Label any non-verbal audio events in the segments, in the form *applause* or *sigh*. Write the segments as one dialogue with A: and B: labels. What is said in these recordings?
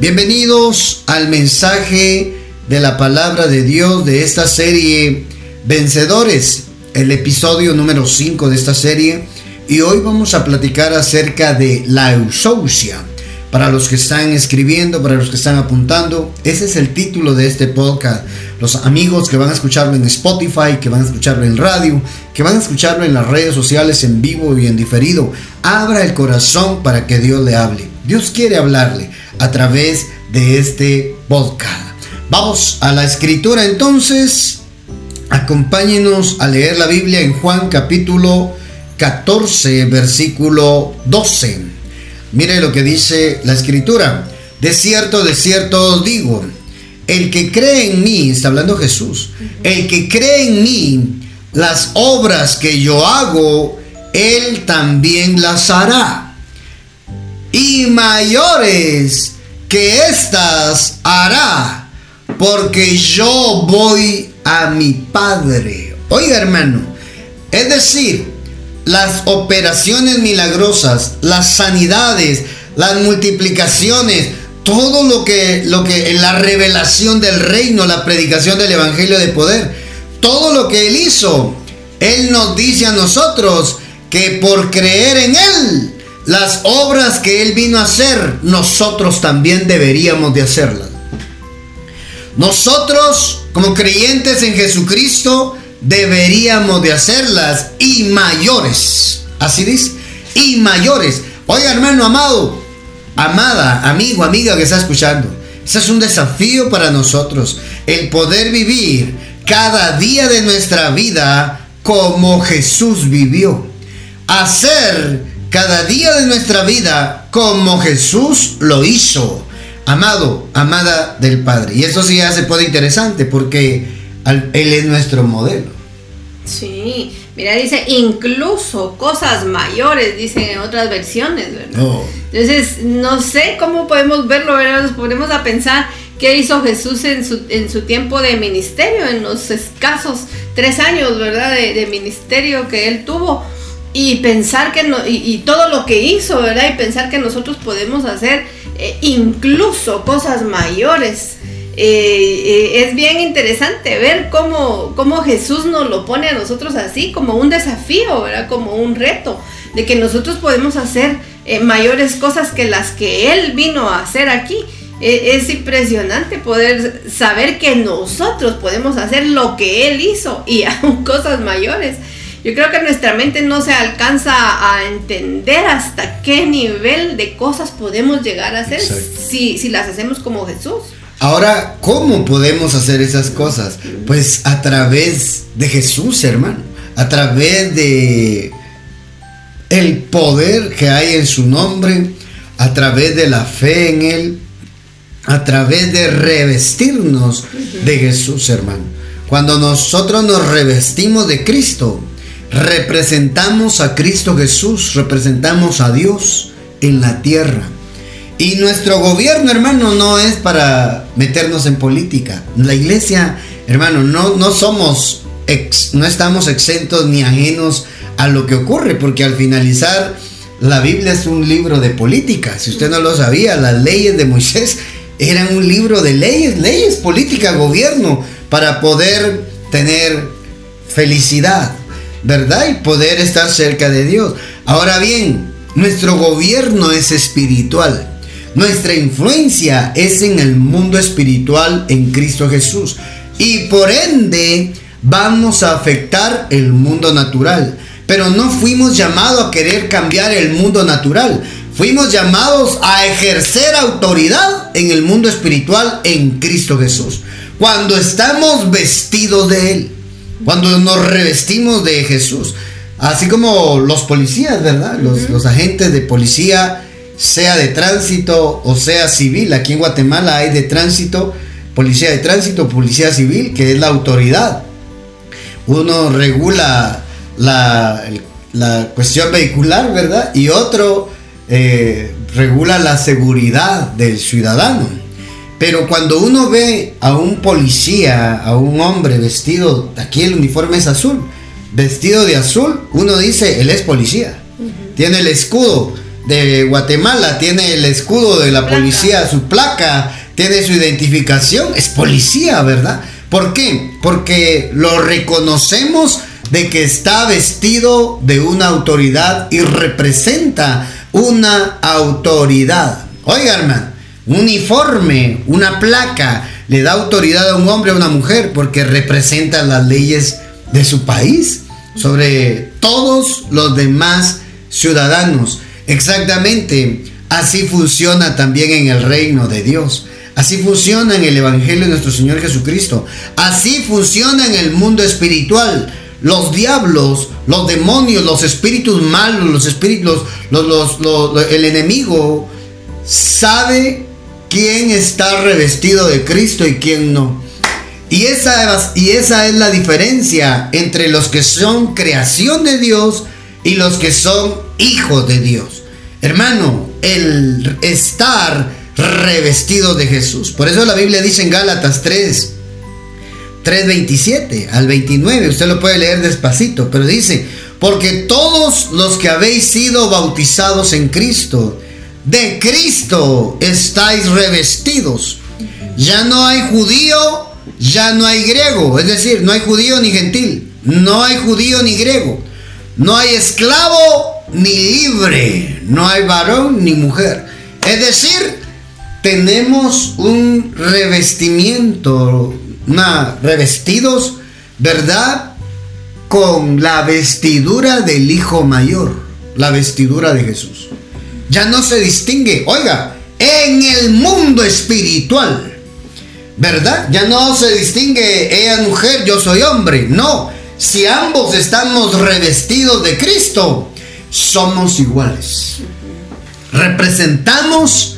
A: Bienvenidos al mensaje de la palabra de Dios de esta serie Vencedores, el episodio número 5 de esta serie. Y hoy vamos a platicar acerca de la eusousia. Para los que están escribiendo, para los que están apuntando, ese es el título de este podcast. Los amigos que van a escucharlo en Spotify, que van a escucharlo en radio, que van a escucharlo en las redes sociales en vivo y en diferido, abra el corazón para que Dios le hable. Dios quiere hablarle a través de este podcast. Vamos a la escritura entonces. Acompáñenos a leer la Biblia en Juan capítulo 14, versículo 12. Mire lo que dice la escritura. De cierto, de cierto digo, el que cree en mí, está hablando Jesús, el que cree en mí, las obras que yo hago, él también las hará. Y mayores que éstas hará, porque yo voy a mi Padre. Oiga hermano, es decir, las operaciones milagrosas, las sanidades, las multiplicaciones, todo lo que, lo que, la revelación del reino, la predicación del evangelio de poder, todo lo que Él hizo, Él nos dice a nosotros que por creer en Él, las obras que Él vino a hacer, nosotros también deberíamos de hacerlas. Nosotros, como creyentes en Jesucristo, deberíamos de hacerlas y mayores. Así dice, y mayores. Oiga, hermano amado, amada, amigo, amiga que está escuchando. Ese es un desafío para nosotros, el poder vivir cada día de nuestra vida como Jesús vivió. Hacer cada día de nuestra vida como Jesús lo hizo. Amado, amada del Padre. Y eso sí hace puede interesante porque Él es nuestro modelo.
B: Sí, mira, dice incluso cosas mayores, dicen en otras versiones, ¿verdad?
A: Oh.
B: Entonces, no sé cómo podemos verlo, ¿verdad? Nos ponemos a pensar qué hizo Jesús en su, en su tiempo de ministerio, en los escasos tres años, ¿verdad? De, de ministerio que él tuvo. Y pensar que no, y, todo lo que hizo, ¿verdad? Y pensar que nosotros podemos hacer eh, incluso cosas mayores. Eh, eh, es bien interesante ver cómo, cómo, Jesús nos lo pone a nosotros así, como un desafío, ¿verdad? Como un reto, de que nosotros podemos hacer mayores cosas que las que Él vino a hacer aquí. es impresionante poder saber que nosotros podemos hacer lo que Él hizo y *laughs* aún cosas mayores. Yo creo que nuestra mente no se alcanza a entender hasta qué nivel de cosas podemos llegar a hacer si, si las hacemos como Jesús.
A: Ahora, ¿cómo podemos hacer esas cosas? Pues a través de Jesús, hermano. A través de el poder que hay en su nombre, a través de la fe en él, a través de revestirnos de Jesús, hermano. Cuando nosotros nos revestimos de Cristo, representamos a Cristo Jesús, representamos a Dios en la tierra. Y nuestro gobierno, hermano, no es para meternos en política. La iglesia, hermano, no, no somos, no estamos exentos ni ajenos a lo que ocurre, porque al finalizar, la Biblia es un libro de política. Si usted no lo sabía, las leyes de Moisés eran un libro de leyes, leyes, política, gobierno, para poder tener felicidad, ¿verdad? Y poder estar cerca de Dios. Ahora bien, nuestro gobierno es espiritual. Nuestra influencia es en el mundo espiritual en Cristo Jesús. Y por ende vamos a afectar el mundo natural. Pero no fuimos llamados a querer cambiar el mundo natural. Fuimos llamados a ejercer autoridad en el mundo espiritual en Cristo Jesús. Cuando estamos vestidos de Él. Cuando nos revestimos de Jesús. Así como los policías, ¿verdad? Los, los agentes de policía sea de tránsito o sea civil. Aquí en Guatemala hay de tránsito, policía de tránsito, policía civil, que es la autoridad. Uno regula la, la cuestión vehicular, ¿verdad? Y otro eh, regula la seguridad del ciudadano. Pero cuando uno ve a un policía, a un hombre vestido, aquí el uniforme es azul, vestido de azul, uno dice, él es policía. Uh -huh. Tiene el escudo de Guatemala tiene el escudo de la policía, su placa, tiene su identificación, es policía, ¿verdad? ¿Por qué? Porque lo reconocemos de que está vestido de una autoridad y representa una autoridad. Oiga, hermano, un uniforme, una placa, le da autoridad a un hombre o a una mujer porque representa las leyes de su país sobre todos los demás ciudadanos. Exactamente, así funciona también en el reino de Dios. Así funciona en el Evangelio de nuestro Señor Jesucristo. Así funciona en el mundo espiritual. Los diablos, los demonios, los espíritus malos, los espíritus, el enemigo sabe quién está revestido de Cristo y quién no. Y esa, y esa es la diferencia entre los que son creación de Dios y los que son hijos de Dios. Hermano, el estar revestido de Jesús. Por eso la Biblia dice en Gálatas 3, 3.27 al 29, usted lo puede leer despacito, pero dice, porque todos los que habéis sido bautizados en Cristo, de Cristo estáis revestidos. Ya no hay judío, ya no hay griego, es decir, no hay judío ni gentil, no hay judío ni griego, no hay esclavo ni libre, no hay varón ni mujer. Es decir, tenemos un revestimiento, revestidos, ¿verdad? Con la vestidura del Hijo Mayor, la vestidura de Jesús. Ya no se distingue, oiga, en el mundo espiritual, ¿verdad? Ya no se distingue ella mujer, yo soy hombre, no. Si ambos estamos revestidos de Cristo, somos iguales. Representamos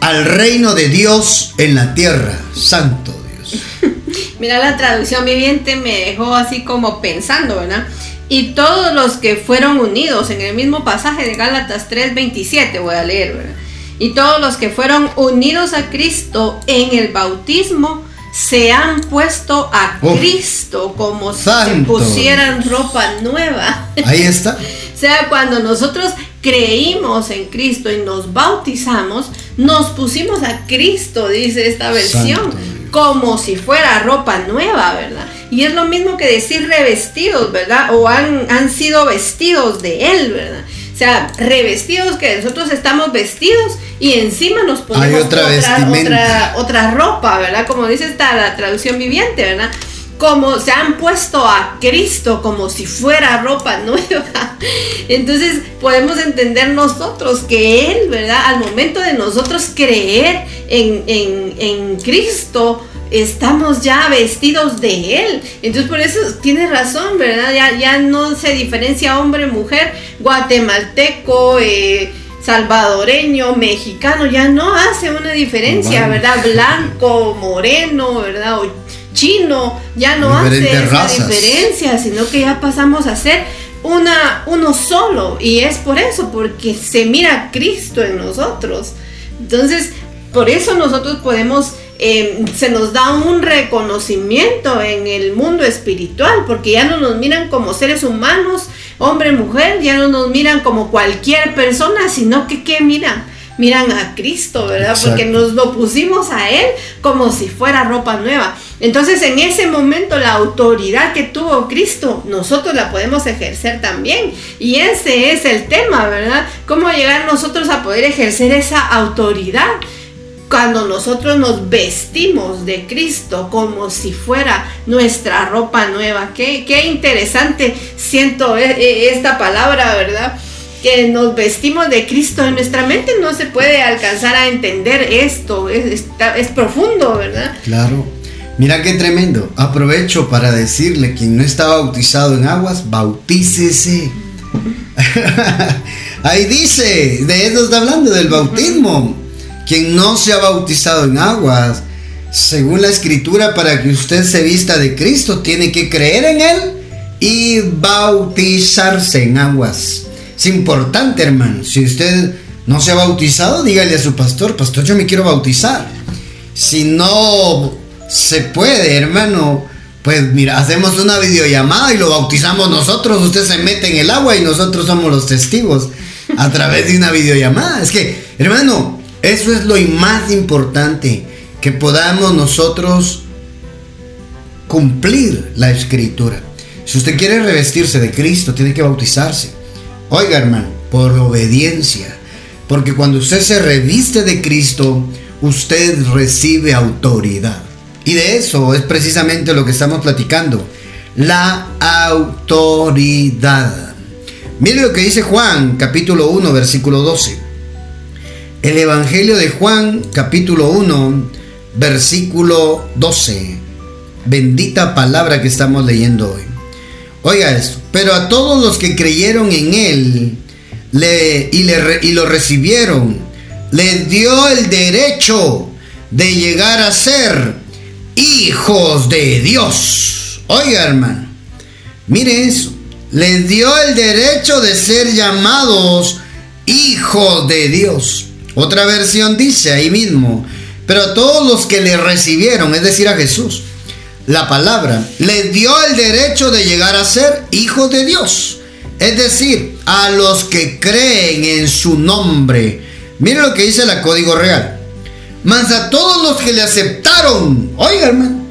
A: al reino de Dios en la tierra. Santo Dios. *laughs*
B: Mira, la traducción viviente me dejó así como pensando, ¿verdad? Y todos los que fueron unidos en el mismo pasaje de Gálatas 3:27, voy a leer, ¿verdad? Y todos los que fueron unidos a Cristo en el bautismo se han puesto a Cristo como si se pusieran ropa nueva. *laughs*
A: Ahí está.
B: o sea, cuando nosotros creímos en Cristo y nos bautizamos, nos pusimos a Cristo, dice esta versión, como si fuera ropa nueva, ¿verdad? Y es lo mismo que decir revestidos, ¿verdad? O han, han sido vestidos de Él, ¿verdad? O sea, revestidos que nosotros estamos vestidos y encima nos ponemos
A: otra,
B: otra, otra, ropa, ¿verdad? Como dice esta la traducción viviente, ¿verdad? Como se han puesto a Cristo como si fuera ropa *laughs* nueva. Entonces podemos entender nosotros que Él, ¿verdad? Al momento de nosotros creer en, en, en Cristo, estamos ya vestidos de Él. Entonces por eso tiene razón, ¿verdad? Ya, ya no se diferencia hombre, mujer, guatemalteco, eh, salvadoreño, mexicano, ya no hace una diferencia, ¿verdad? Blanco, moreno, ¿verdad? Chino, ya no hace esa diferencia, sino que ya pasamos a ser una, uno solo. Y es por eso, porque se mira Cristo en nosotros. Entonces, por eso nosotros podemos, eh, se nos da un reconocimiento en el mundo espiritual, porque ya no nos miran como seres humanos, hombre, mujer, ya no nos miran como cualquier persona, sino que, ¿qué miran? Miran a Cristo, ¿verdad? Porque nos lo pusimos a Él como si fuera ropa nueva. Entonces en ese momento la autoridad que tuvo Cristo, nosotros la podemos ejercer también. Y ese es el tema, ¿verdad? ¿Cómo llegar nosotros a poder ejercer esa autoridad? Cuando nosotros nos vestimos de Cristo como si fuera nuestra ropa nueva. Qué, qué interesante siento e, e, esta palabra, ¿verdad? Que nos vestimos de Cristo en nuestra mente no se puede alcanzar a entender esto, es, es profundo, ¿verdad?
A: Claro. Mira qué tremendo. Aprovecho para decirle, quien no está bautizado en aguas, bautícese. *laughs* Ahí dice, de eso está hablando, del bautismo. Quien no se ha bautizado en aguas, según la escritura, para que usted se vista de Cristo, tiene que creer en Él y bautizarse en aguas. Es importante, hermano. Si usted no se ha bautizado, dígale a su pastor, pastor, yo me quiero bautizar. Si no se puede, hermano, pues mira, hacemos una videollamada y lo bautizamos nosotros. Usted se mete en el agua y nosotros somos los testigos. a través de una videollamada. Es que, hermano, eso es lo más importante, que podamos nosotros cumplir la escritura. Si usted quiere revestirse de Cristo, tiene que bautizarse. Oiga, hermano, por obediencia. Porque cuando usted se reviste de Cristo, usted recibe autoridad. Y de eso es precisamente lo que estamos platicando. La autoridad. Mire lo que dice Juan, capítulo 1, versículo 12. El Evangelio de Juan, capítulo 1, versículo 12. Bendita palabra que estamos leyendo hoy. Oiga esto. Pero a todos los que creyeron en Él y, y lo recibieron, les dio el derecho de llegar a ser hijos de Dios. Oiga, hermano. Mire eso les dio el derecho de ser llamados hijos de Dios. Otra versión dice ahí mismo, pero todos los que le recibieron, es decir, a Jesús, la palabra, les dio el derecho de llegar a ser hijos de Dios. Es decir, a los que creen en su nombre. Miren lo que dice la Código Real. Mas a todos los que le aceptaron, oigan,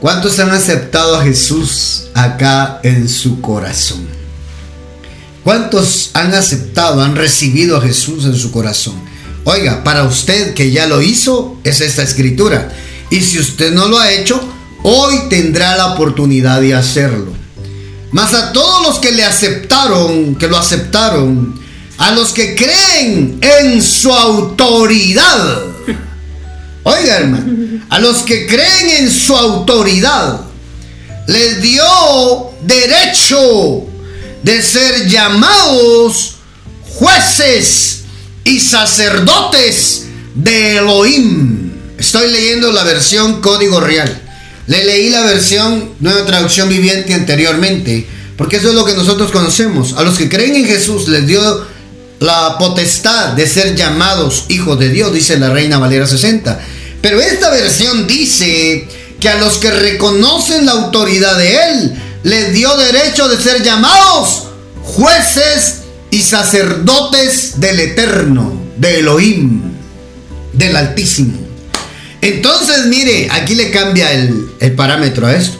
A: ¿cuántos han aceptado a Jesús acá en su corazón. ¿Cuántos han aceptado, han recibido a Jesús en su corazón? Oiga, para usted que ya lo hizo, es esta escritura. Y si usted no lo ha hecho, hoy tendrá la oportunidad de hacerlo. Mas a todos los que le aceptaron, que lo aceptaron, a los que creen en su autoridad. *laughs* Oiga, hermano, a los que creen en su autoridad, les dio derecho de ser llamados jueces y sacerdotes de Elohim. Estoy leyendo la versión Código Real. Le leí la versión Nueva Traducción Viviente anteriormente, porque eso es lo que nosotros conocemos. A los que creen en Jesús les dio la potestad de ser llamados hijos de Dios, dice la Reina Valera 60. Pero esta versión dice que a los que reconocen la autoridad de Él, les dio derecho de ser llamados jueces y sacerdotes del Eterno, de Elohim, del Altísimo. Entonces, mire, aquí le cambia el, parámetro a esto.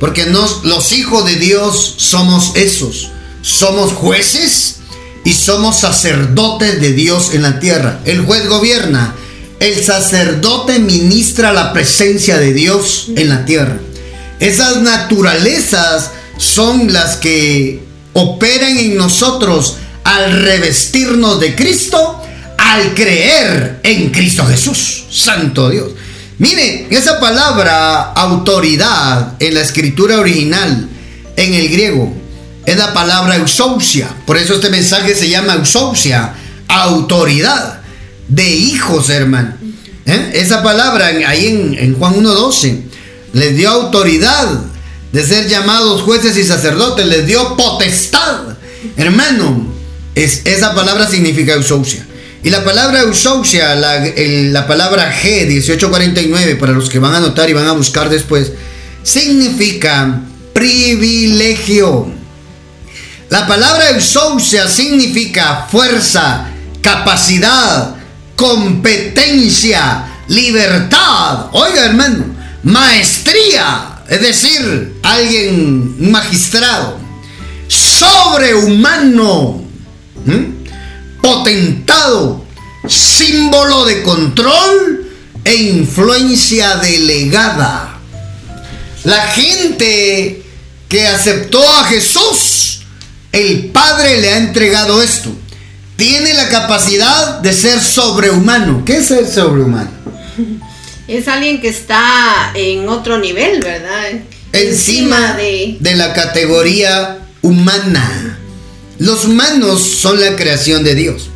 A: Porque nos, los hijos de Dios somos esos. Somos jueces y somos sacerdotes de Dios en la tierra. El juez gobierna, el sacerdote ministra la presencia de Dios en la tierra. Esas naturalezas son las que operan en nosotros al revestirnos de Cristo, al creer en Cristo Jesús. Santo Dios. Mire, esa palabra autoridad en la escritura original, en el griego, es la palabra eusousia. Por eso este mensaje se llama eusousia, autoridad de hijos, hermano. ¿Eh? Esa palabra ahí en, Juan 1.12 les dio autoridad de ser llamados jueces y sacerdotes, les dio potestad. Hermano, es, esa palabra significa eusousia. Y la palabra eusousia, la, la palabra G, 1849, para los que van a anotar y van a buscar después, significa privilegio. La palabra eusousia significa fuerza, capacidad, competencia, libertad, oiga hermano, maestría, es decir, alguien magistrado, sobrehumano, potentado, símbolo de control e influencia delegada. La gente que aceptó a Jesús, el Padre le ha entregado esto tiene la capacidad de ser sobrehumano. ¿Qué es ser sobrehumano?
B: Es alguien que está en otro nivel, ¿verdad?
A: Encima, de... de la categoría humana. Los humanos son la creación de Dios.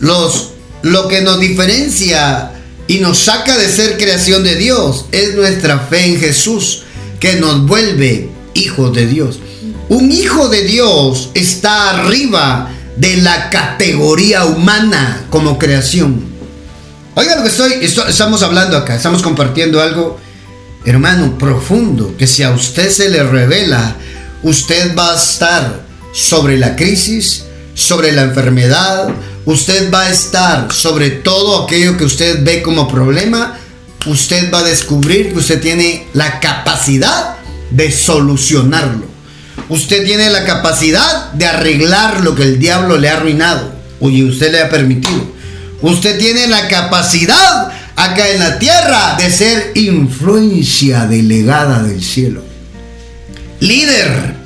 A: Los, lo que nos diferencia y nos saca de ser creación de Dios es nuestra fe en Jesús, que nos vuelve hijos de Dios. Un hijo de Dios está arriba de la categoría humana como creación. Oiga lo que estoy, estamos hablando acá, estamos compartiendo algo, hermano, profundo, que si a usted se le revela, usted va a estar sobre la crisis, sobre la enfermedad, usted va a estar sobre todo aquello que usted ve como problema, usted va a descubrir que usted tiene la capacidad de solucionarlo. Usted tiene la capacidad de arreglar lo que el diablo le ha arruinado y usted le ha permitido. Usted tiene la capacidad acá en la tierra de ser influencia delegada del cielo. Líder,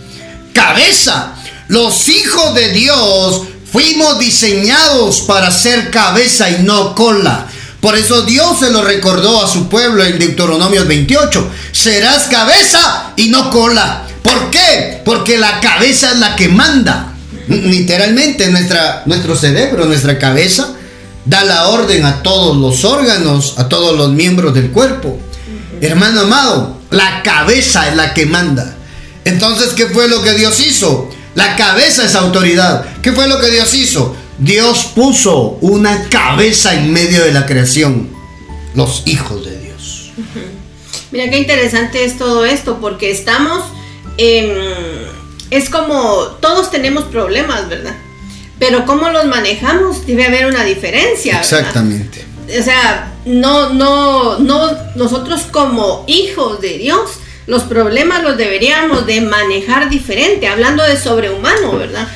A: cabeza. Los hijos de Dios fuimos diseñados para ser cabeza y no cola. Por eso Dios se lo recordó a su pueblo en Deuteronomio 28. Serás cabeza y no cola. ¿Por qué? Porque la cabeza es la que manda. Literalmente nuestra, nuestro cerebro, nuestra cabeza, da la orden a todos los órganos, a todos los miembros del cuerpo. Hermano amado, la cabeza es la que manda. Entonces, ¿qué fue lo que Dios hizo? La cabeza es autoridad. ¿Qué fue lo que Dios hizo? Dios puso una cabeza en medio de la creación. Los hijos de Dios. *laughs*
B: Mira qué interesante es todo esto, porque estamos Es como todos tenemos problemas, ¿verdad? Pero cómo los manejamos debe haber una diferencia.
A: Exactamente.
B: O sea, no, no, no, nosotros como hijos de Dios los problemas los deberíamos de manejar diferente, hablando de sobrehumano, ¿verdad?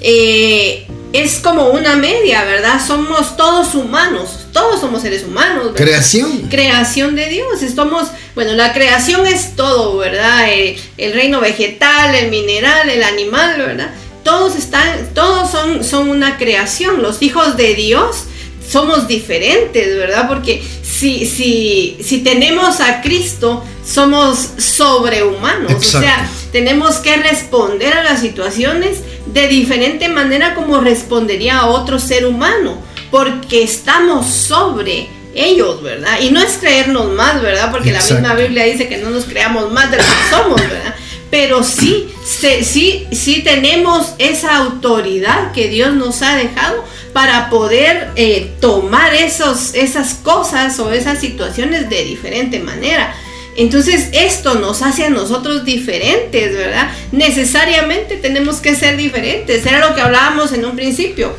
B: Eh, es como una media, ¿verdad? Somos todos humanos, todos somos seres humanos. ¿verdad?
A: Creación.
B: Creación de Dios. Estamos, bueno, la creación es todo, ¿verdad? El, el, reino vegetal, el mineral, el animal, ¿verdad? Todos están, todos son, son una creación. Los hijos de Dios somos diferentes, ¿verdad? Porque si, si, si tenemos a Cristo, somos sobrehumanos. O sea, tenemos que responder a las situaciones de diferente manera como respondería a otro ser humano, porque estamos sobre ellos, ¿verdad? Y no es creernos más, ¿verdad? Porque la misma Biblia dice que no nos creamos más de lo que somos, ¿verdad? Pero sí, sí, sí tenemos esa autoridad que Dios nos ha dejado para poder eh, tomar esos, esas cosas o esas situaciones de diferente manera. Entonces esto nos hace a nosotros diferentes, ¿verdad? Necesariamente tenemos que ser diferentes. Era lo que hablábamos en un principio.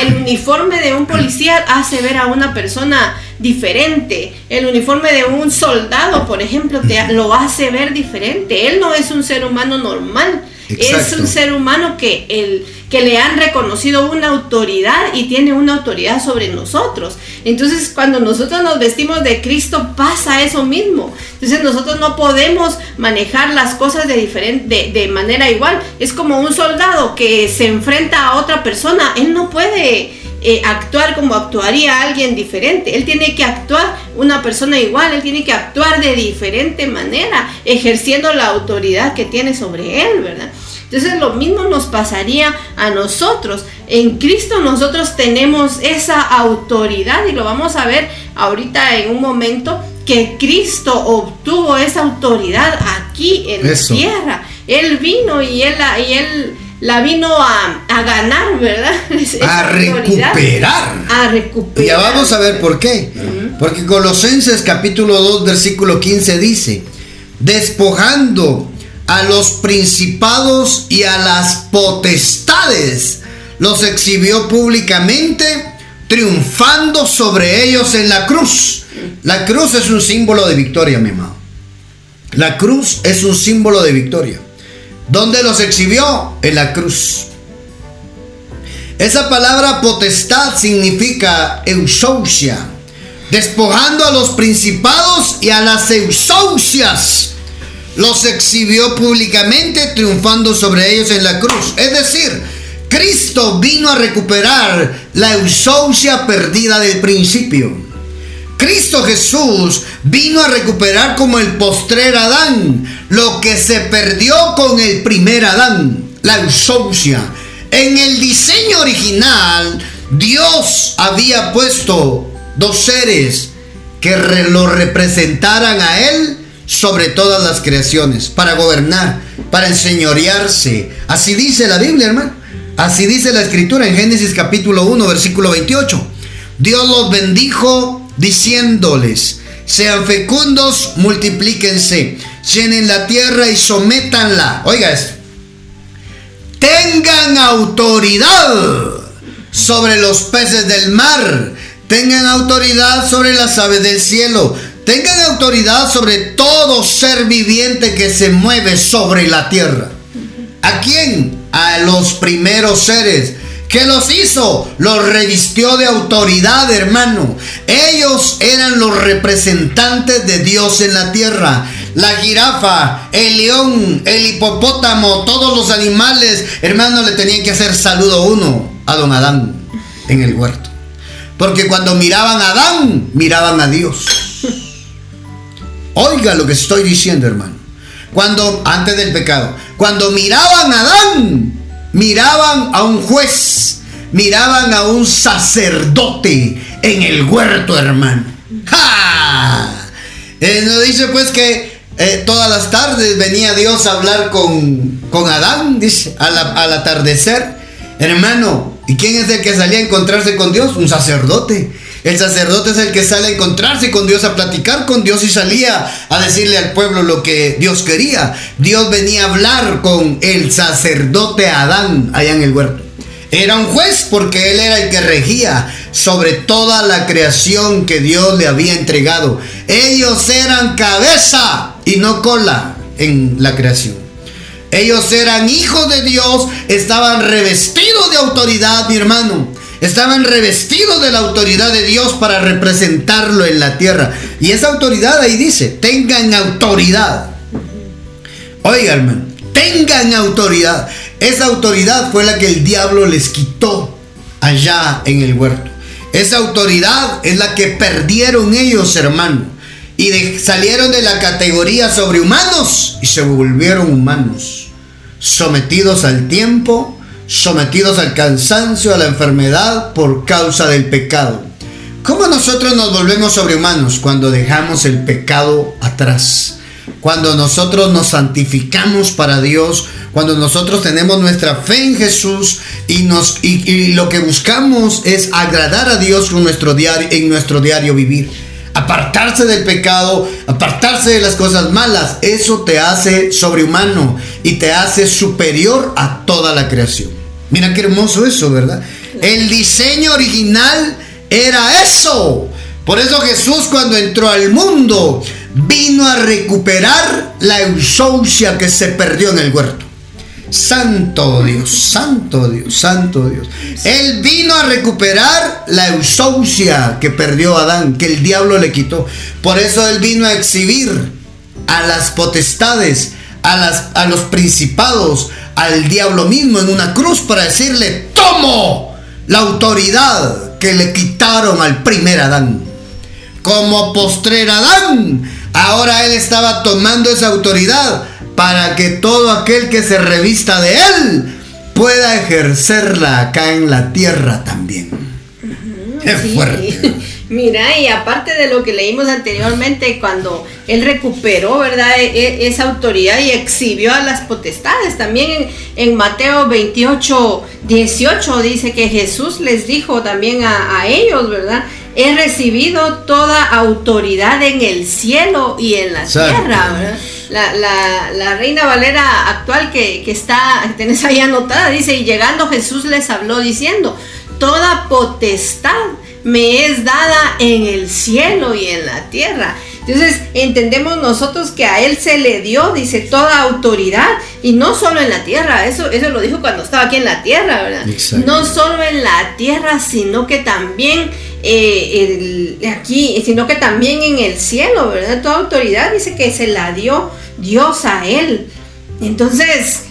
B: El, uniforme de un policía hace ver a una persona diferente. El uniforme de un soldado, por ejemplo, te lo hace ver diferente. Él no es un ser humano normal. Es un ser humano que, el, que le han reconocido una autoridad y tiene una autoridad sobre nosotros. Entonces, cuando nosotros nos vestimos de Cristo, pasa eso mismo. Entonces, nosotros no podemos manejar las cosas de, diferente, de, manera igual. Es como un soldado que se enfrenta a otra persona. Él no puede eh, actuar como actuaría alguien diferente. Él tiene que actuar una persona igual, él tiene que actuar de diferente manera, ejerciendo la autoridad que tiene sobre él, ¿verdad? Entonces lo mismo nos pasaría a nosotros. En Cristo nosotros tenemos esa autoridad y lo vamos a ver ahorita en un momento que Cristo obtuvo esa autoridad aquí en la tierra. Él vino y él, y él la vino a, ganar, ¿verdad? *laughs*
A: a recuperar.
B: A recuperar.
A: Ya vamos a ver por qué. Porque Colosenses capítulo 2 versículo 15 dice, despojando a los principados y a las potestades. Los exhibió públicamente, triunfando sobre ellos en la cruz. La cruz es un símbolo de victoria, mi amado. La cruz es un símbolo de victoria. ¿Dónde los exhibió? En la cruz. Esa palabra potestad significa eusousia, despojando a los principados y a las eusousias los exhibió públicamente triunfando sobre ellos en la cruz. Es decir, Cristo vino a recuperar la eusousia perdida del principio. Cristo Jesús vino a recuperar como el postrer Adán lo que se perdió con el primer Adán, la eusousia. En el diseño original, Dios había puesto dos seres que lo representaran a Él sobre todas las creaciones, para gobernar, para enseñorearse. Así dice la Biblia, hermano. Así dice la escritura en Génesis capítulo 1, versículo 28. Dios los bendijo diciéndoles, sean fecundos, multiplíquense, llenen la tierra y sométanla. Oiga esto. tengan autoridad sobre los peces del mar, tengan autoridad sobre las aves del cielo, tengan autoridad sobre todo ser viviente que se mueve sobre la tierra. ¿A quién? A los primeros seres. ¿Qué los hizo? Los revistió de autoridad, hermano. Ellos eran los representantes de Dios en la tierra. La jirafa, el león, el hipopótamo, todos los animales, hermano, le tenían que hacer saludo uno a don Adán en el huerto. Porque cuando miraban a Adán, miraban a Dios. Oiga lo que estoy diciendo, hermano. Cuando, antes del pecado, cuando miraban a Adán, miraban a un juez, miraban a un sacerdote en el huerto, hermano. ¡Ja! Eh, nos dice pues que eh, todas las tardes venía Dios a hablar con, con Adán, dice, al atardecer. Hermano, ¿y quién es el que salía a encontrarse con Dios? Un sacerdote. El sacerdote es el que sale a encontrarse con Dios, a platicar con Dios y salía a decirle al pueblo lo que Dios quería. Dios venía a hablar con el sacerdote Adán allá en el huerto. Era un juez porque él era el que regía sobre toda la creación que Dios le había entregado. Ellos eran cabeza y no cola en la creación. Ellos eran hijos de Dios, estaban revestidos de autoridad, mi hermano. Estaban revestidos de la autoridad de Dios para representarlo en la tierra. Y esa autoridad ahí dice, tengan autoridad. Oiga, hermano, tengan autoridad. Esa autoridad fue la que el diablo les quitó allá en el huerto. Esa autoridad es la que perdieron ellos, hermano. Y salieron de la categoría sobrehumanos y se volvieron humanos. Sometidos al tiempo, sometidos al cansancio, a la enfermedad por causa del pecado. ¿Cómo nosotros nos volvemos sobrehumanos cuando dejamos el pecado atrás? Cuando nosotros nos santificamos para Dios, cuando nosotros tenemos nuestra fe en Jesús y, nos, y, lo que buscamos es agradar a Dios con nuestro diario, en nuestro diario vivir. Apartarse del pecado, apartarse de las cosas malas, eso te hace sobrehumano y te hace superior a toda la creación. Mira qué hermoso eso, ¿verdad? El diseño original era eso. Por eso Jesús cuando entró al mundo vino a recuperar la eusaucia que se perdió en el huerto. Santo Dios, santo Dios, santo Dios. Él vino a recuperar la eusaucia que perdió Adán, que el diablo le quitó. Por eso él vino a exhibir a las potestades, a, las, a los principados, al diablo mismo en una cruz para decirle, tomo la autoridad que le quitaron al primer Adán. Como postrer Adán, ahora él estaba tomando esa autoridad para que todo aquel que se revista de él pueda ejercerla acá en la tierra también.
B: Fuerte. *laughs* Mira, y aparte de lo que leímos anteriormente, cuando él recuperó, ¿verdad?, e, e, esa autoridad y exhibió a las potestades. También en, Mateo 28, 18 dice que Jesús les dijo también a, ellos, ¿verdad? He recibido toda autoridad en el cielo y en la tierra, ¿verdad? La, Reina Valera actual que, que está, tenés ahí anotada, dice, y llegando Jesús les habló diciendo, toda potestad me es dada en el cielo y en la tierra. Entonces entendemos nosotros que a Él se le dio, dice, toda autoridad, y no solo en la tierra, eso, eso lo dijo cuando estaba aquí en la tierra, ¿verdad? No solo en la tierra, sino que también eh, aquí, sino que también en el cielo, ¿verdad? Toda autoridad dice que se la dio Dios a Él. Entonces,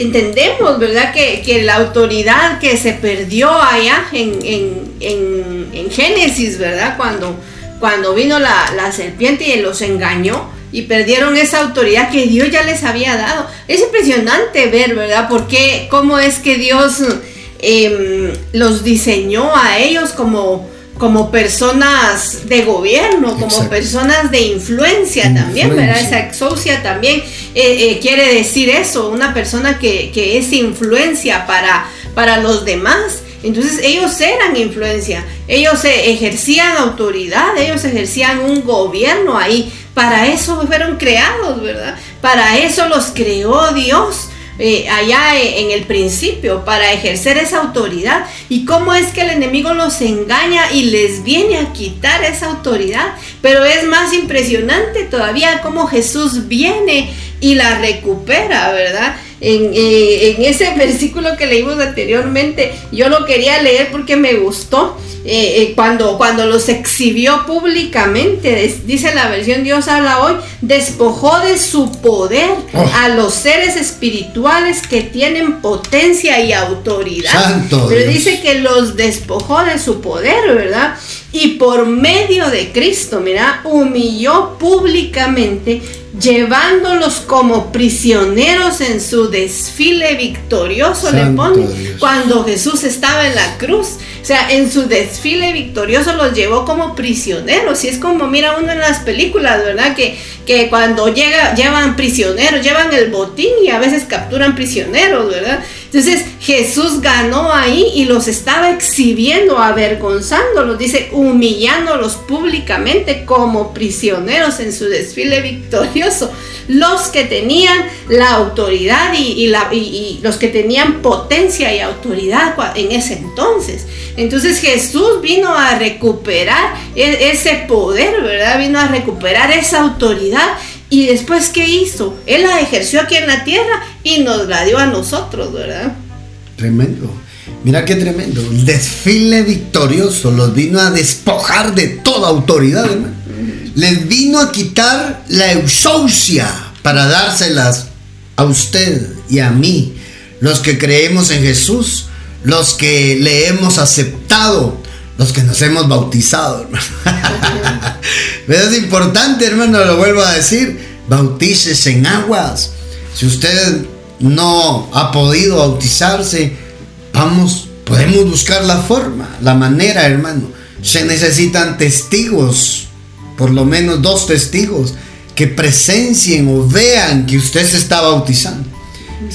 B: entendemos, ¿verdad? Que, la autoridad que se perdió allá en, Génesis, ¿verdad? Cuando, cuando vino la, serpiente y los engañó y perdieron esa autoridad que Dios ya les había dado. Es impresionante ver, ¿verdad? Porque cómo es que Dios em, los diseñó a ellos como como personas de gobierno, como personas de influencia, también, ¿verdad? Esa exocia también eh, eh, quiere decir eso, una persona que, es influencia para, para los demás. Entonces ellos eran influencia, ellos ejercían autoridad, ellos ejercían un gobierno ahí. Para eso fueron creados, ¿verdad? Para eso los creó Dios eh, allá en el principio para ejercer esa autoridad y cómo es que el enemigo los engaña y les viene a quitar esa autoridad. Pero es más impresionante todavía cómo Jesús viene y la recupera, ¿verdad? En, eh, en, ese *laughs* versículo que leímos anteriormente, yo lo quería leer porque me gustó. Eh, eh, cuando, cuando los exhibió públicamente, dice la versión Dios habla hoy, despojó de su poder oh. a los seres espirituales que tienen potencia y autoridad. Pero dice que los despojó de su poder, ¿verdad? Y por medio de Cristo, mira, humilló públicamente llevándolos como prisioneros en su desfile victorioso, le pone, cuando Jesús estaba en la cruz. O sea, en su desfile victorioso los llevó como prisioneros. Y es como mira uno en las películas, ¿verdad? Que, que cuando llega, llevan prisioneros, llevan el botín y a veces capturan prisioneros, ¿verdad? Entonces Jesús ganó ahí y los estaba exhibiendo, avergonzándolos, dice, humillándolos públicamente como prisioneros en su desfile victorioso los que tenían la autoridad y, la, los que tenían potencia y autoridad en ese entonces. Entonces Jesús vino a recuperar e, ese poder, ¿verdad? Vino a recuperar esa autoridad. Y después, ¿qué hizo? Él la ejerció aquí en la tierra y nos la dio a nosotros, ¿verdad?
A: Tremendo. Mira qué tremendo. El desfile victorioso los vino a despojar de toda autoridad, hermano les vino a quitar la eusausia para dárselas a usted y a mí, los que creemos en Jesús, los que le hemos aceptado, los que nos hemos bautizado. Pero es importante, hermano, lo vuelvo a decir, bautices en aguas. Si usted no ha podido bautizarse, vamos, podemos buscar la forma, la manera, hermano. Se necesitan testigos por lo menos dos testigos que presencien o vean que usted se está bautizando.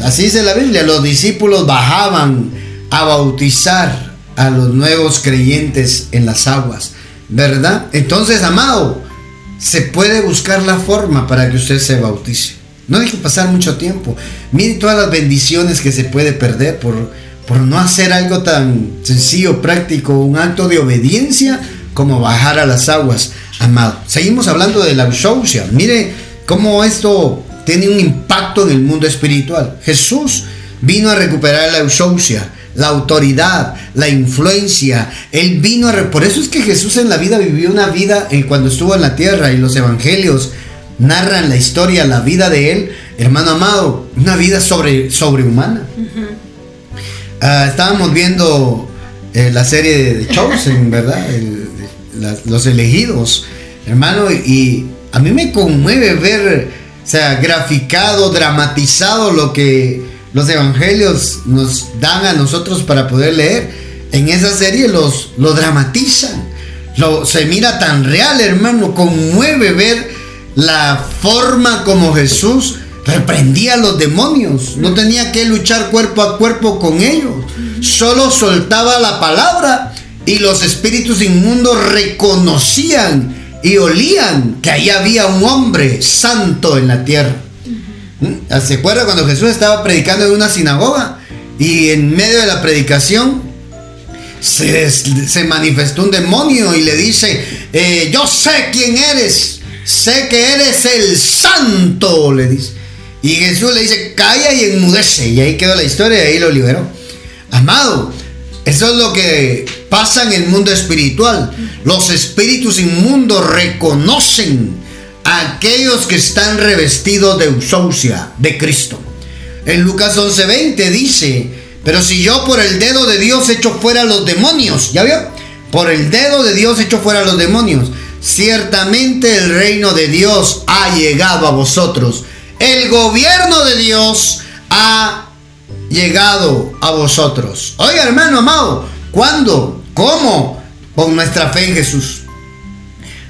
A: Así dice la Biblia, los discípulos bajaban a bautizar a los nuevos creyentes en las aguas, ¿verdad? Entonces, amado, se puede buscar la forma para que usted se bautice. No deje pasar mucho tiempo. Mire todas las bendiciones que se puede perder por, por no hacer algo tan sencillo, práctico, un acto de obediencia como bajar a las aguas, amado. Seguimos hablando de la ausencia. Mire cómo esto tiene un impacto en el mundo espiritual. Jesús vino a recuperar la ausencia, la autoridad, la influencia. Él vino a... Por eso es que Jesús en la vida vivió una vida en cuando estuvo en la tierra y los evangelios narran la historia, la vida de él, hermano amado, una vida sobre, sobrehumana. Ah, estábamos viendo eh, la serie de Chosen, ¿verdad? El, los elegidos, hermano, y a mí me conmueve ver, o sea, graficado, dramatizado lo que los evangelios nos dan a nosotros para poder leer. En esa serie los lo dramatizan. Lo, se mira tan real, hermano, conmueve ver la forma como Jesús reprendía a los demonios. No tenía que luchar cuerpo a cuerpo con ellos. Solo soltaba la palabra y los espíritus inmundos reconocían y olían que ahí había un hombre santo en la tierra. ¿Mm? ¿Se acuerda cuando Jesús estaba predicando en una sinagoga y en medio de la predicación se, se manifestó un demonio y le dice, eh, yo sé quién eres, sé que eres el santo, le dice. Y Jesús le dice, calla y enmudece. Y ahí quedó la historia y ahí lo liberó. Amado, eso es lo que pasa en el mundo espiritual. Los espíritus inmundos reconocen aquellos que están revestidos de eusausia de Cristo. En Lucas 11:20 dice, pero si yo por el dedo de Dios echo fuera los demonios, ¿ya vio? Por el dedo de Dios echo fuera los demonios. Ciertamente el reino de Dios ha llegado a vosotros. El gobierno de Dios ha llegado a vosotros. Oiga, hermano amado, ¿cuándo? ¿Cómo? Con nuestra fe en Jesús.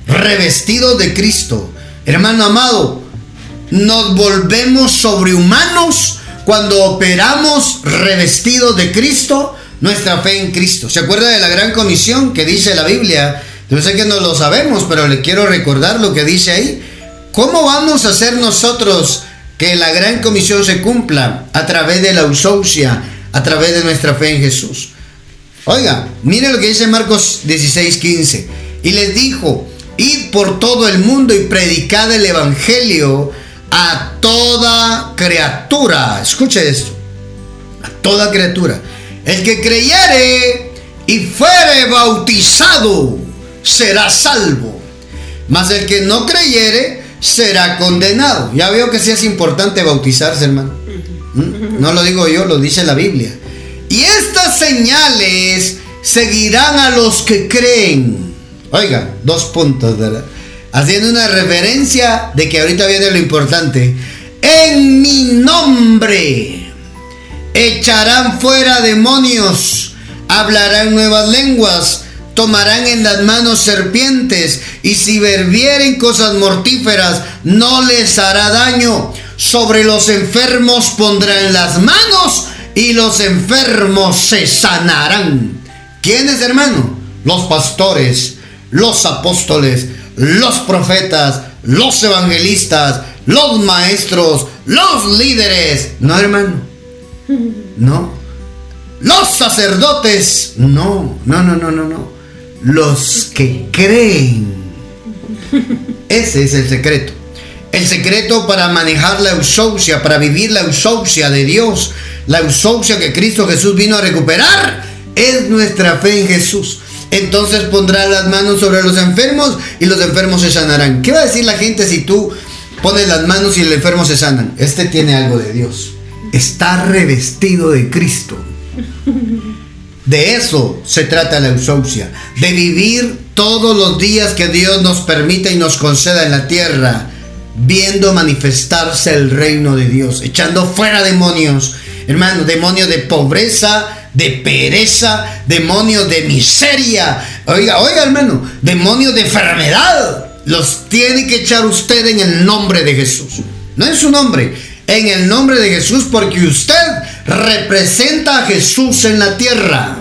A: Revestidos de Cristo. Hermano amado, nos volvemos sobrehumanos cuando operamos revestidos de Cristo, nuestra fe en Cristo. ¿Se acuerda de la gran comisión que dice la Biblia? Yo sé que no lo sabemos, pero le quiero recordar lo que dice ahí. ¿Cómo vamos a ser nosotros que la gran comisión se cumpla a través de la ausencia, a través de nuestra fe en Jesús. Oiga, mire lo que dice Marcos 16, 15. Y les dijo, id por todo el mundo y predicad el Evangelio a toda criatura. Escuche esto. A toda criatura. El que creyere y fuere bautizado será salvo. Mas el que no creyere será condenado. Ya veo que sí es importante bautizarse, hermano. ¿Mm? No lo digo yo, lo dice la Biblia. Y estas señales seguirán a los que creen. Oiga, dos puntos, ¿verdad? Haciendo una referencia de que ahorita viene lo importante. En mi nombre echarán fuera demonios, hablarán nuevas lenguas, tomarán en las manos serpientes y si verbieren cosas mortíferas no les hará daño. Sobre los enfermos pondrán las manos y los enfermos se sanarán. ¿Quiénes, hermano? Los pastores, los apóstoles, los profetas, los evangelistas, los maestros, los líderes. No, hermano. No. Los sacerdotes. No, no, no, no, no, no. Los que creen. Ese es el secreto. El secreto para manejar la eusaucia, para vivir la eusaucia de Dios, la eusaucia que Cristo Jesús vino a recuperar, es nuestra fe en Jesús. Entonces pondrá las manos sobre los enfermos y los enfermos se sanarán. ¿Qué va a decir la gente si tú pones las manos y el enfermo se sanan? Este tiene algo de Dios. Está revestido de Cristo. De eso se trata la eusaucia, de vivir todos los días que Dios nos permita y nos conceda en la tierra, viendo manifestarse el reino de Dios, echando fuera demonios, hermano, demonios de pobreza, de pereza, demonios de miseria. Oiga, oiga, hermano, demonios de enfermedad. Los tiene que echar usted en el nombre de Jesús. No en su nombre, en el nombre de Jesús, porque usted representa a Jesús en la tierra.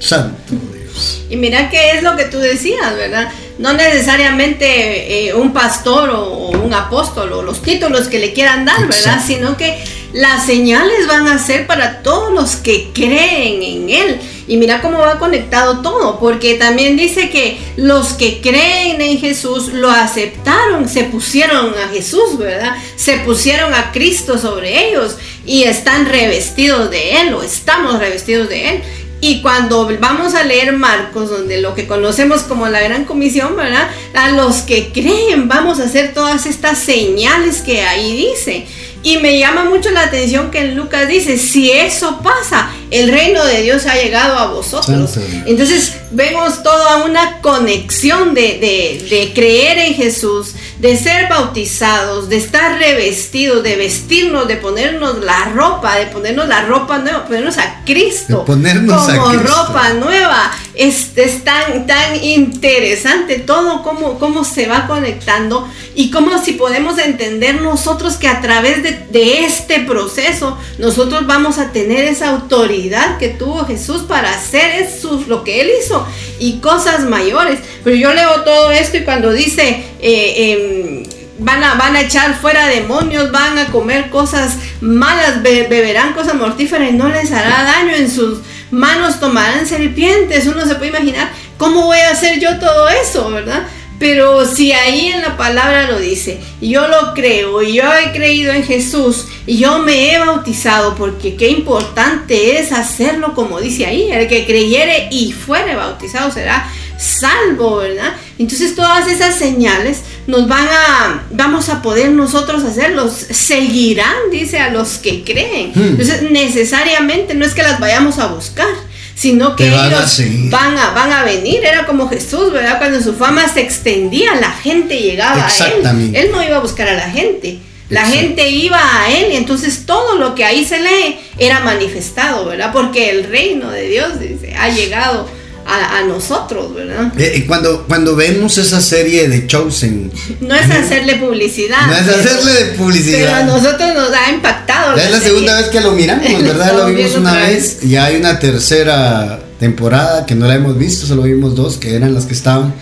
A: Santo Dios.
B: Y mira que es lo que tú decías, ¿verdad? No necesariamente eh, un pastor o, un apóstol o los títulos que le quieran dar, ¿verdad? Sino que las señales van a ser para todos los que creen en Él. Y mira cómo va conectado todo, porque también dice que los que creen en Jesús lo aceptaron, se pusieron a Jesús, ¿verdad? Se pusieron a Cristo sobre ellos y están revestidos de Él o estamos revestidos de Él. Y cuando vamos a leer Marcos, donde lo que conocemos como la gran comisión, ¿verdad? A los que creen vamos a hacer todas estas señales que ahí dice. Y me llama mucho la atención que Lucas dice, si eso pasa, el reino de Dios ha llegado a vosotros. Entonces vemos toda una conexión de, creer en Jesús, de ser bautizados, de estar revestidos, de vestirnos, de ponernos la ropa, de ponernos la ropa nueva, ponernos a Cristo
A: ponernos
B: como ropa nueva. Es, es, tan, tan interesante todo cómo, cómo se va conectando y cómo si podemos entender nosotros que a través de, de este proceso nosotros vamos a tener esa autoridad que tuvo Jesús para hacer eso, lo que él hizo y cosas mayores. Pero yo leo todo esto y cuando dice... Eh, em, van a, van a echar fuera demonios, van a comer cosas malas, beberán cosas mortíferas no les hará daño en sus manos tomarán serpientes. Uno se puede imaginar cómo voy a hacer yo todo eso, ¿verdad? Pero si ahí en la palabra lo dice, yo lo creo, y yo he creído en Jesús y yo me he bautizado, porque qué importante es hacerlo como dice ahí, el que creyere y fuere bautizado será salvo, ¿verdad? Entonces todas esas señales nos van a, vamos a poder nosotros hacerlos, seguirán, dice, a los que creen. Hmm. Entonces necesariamente no es que las vayamos a buscar, sino que ellos van a, van a venir. Era como Jesús, ¿verdad? Cuando su fama se extendía, la gente llegaba a él. Él no iba a buscar a la gente. La gente iba a él y entonces todo lo que ahí se lee era manifestado, ¿verdad? Porque el reino de Dios dice, ha llegado a, nosotros, ¿verdad?
A: Eh, cuando, cuando vemos esa serie de Chosen.
B: No es hacerle publicidad.
A: No es hacerle de publicidad.
B: Pero a nosotros nos ha impactado.
A: es la segunda vez que lo miramos, *laughs* ¿verdad? lo vimos una vez. Y hay una tercera temporada que no la hemos visto, solo vimos dos que eran las que estaban.